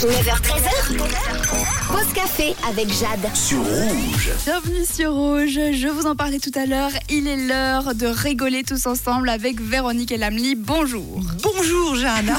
9h13h. Pause café avec Jade. sur rouge. Bienvenue sur Rouge, je vous en parlais tout à l'heure, il est l'heure de rigoler tous ensemble avec Véronique et Lamely. Bonjour Bonjour Jeanne.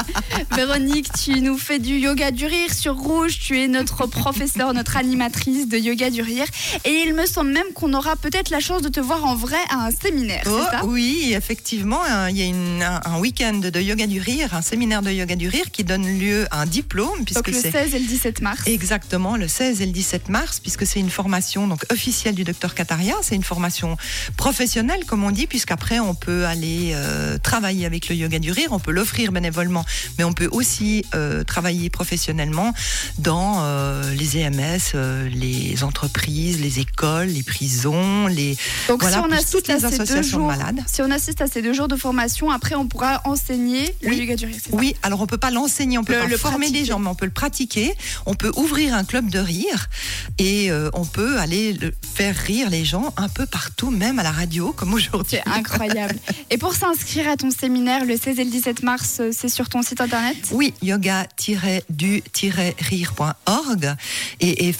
Véronique, tu nous fais du yoga du rire sur Rouge, tu es notre professeur, notre animatrice de yoga du rire et il me semble même qu'on aura peut-être la chance de te voir en vrai à un séminaire, Oh, ça? oui, effectivement, euh, il y a une- un, un week-end de yoga du rire, un séminaire de yoga du rire qui donne lieu à un diplôme Donc puisque le c'est 16 et le 17 mars. Exactement, le 16 et le 17 mars, puisque c'est une formation donc officielle du docteur Kataria, c'est une formation professionnelle, comme on dit, puisqu'après on peut aller euh, travailler avec le yoga du rire, on peut l'offrir bénévolement, mais on peut aussi euh, travailler professionnellement dans euh, les EMS, les entreprises, les écoles, les prisons, les Donc voilà, si on assiste toutes les ces deux associations de jours, malades. si on assiste à ces deux jours de formation, après on pourra enseigner le yoga du rire, Oui, alors on peut pas l'enseigner, on peut Le- pas le former des gens, mais on peut le pratiquer. On peut ouvrir un club de rire et euh, on peut aller le- faire rire les gens un peu partout, même à la radio, comme aujourd'hui. C'est incroyable. Et pour s'inscrire à ton séminaire le 16 et le 17 mars, euh, c'est sur ton site internet? Oui, yoga-du-rire.org et, et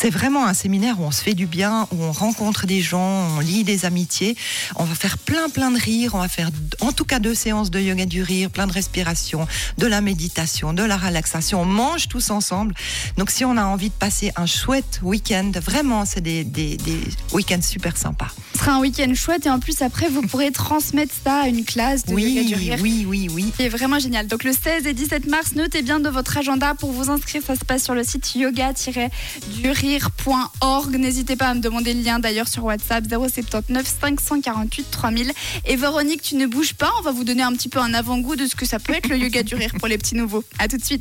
c'est vraiment un séminaire où on se fait du bien, où on rencontre des gens, on lit des amitiés. On va faire plein plein de rires. On va faire en tout cas deux séances de yoga du rire, plein de respiration, de la méditation, de la relaxation. On mange tous ensemble. Donc si on a envie de passer un chouette week-end, vraiment c'est des, des, des week-ends super sympas. Ce sera un week-end chouette et en plus après vous pourrez transmettre ça à une classe de yoga Oui, du rire. oui, oui, oui. C'est vraiment génial. Donc le 16 et 17 mars, notez bien de votre agenda pour vous inscrire. Ça se passe sur le site yoga-du-rire.org. N'hésitez pas à me demander le lien d'ailleurs sur WhatsApp 079 548 3000. Et Véronique, tu ne bouges pas. On va vous donner un petit peu un avant-goût de ce que ça peut être le yoga du rire pour les petits nouveaux. À tout de suite.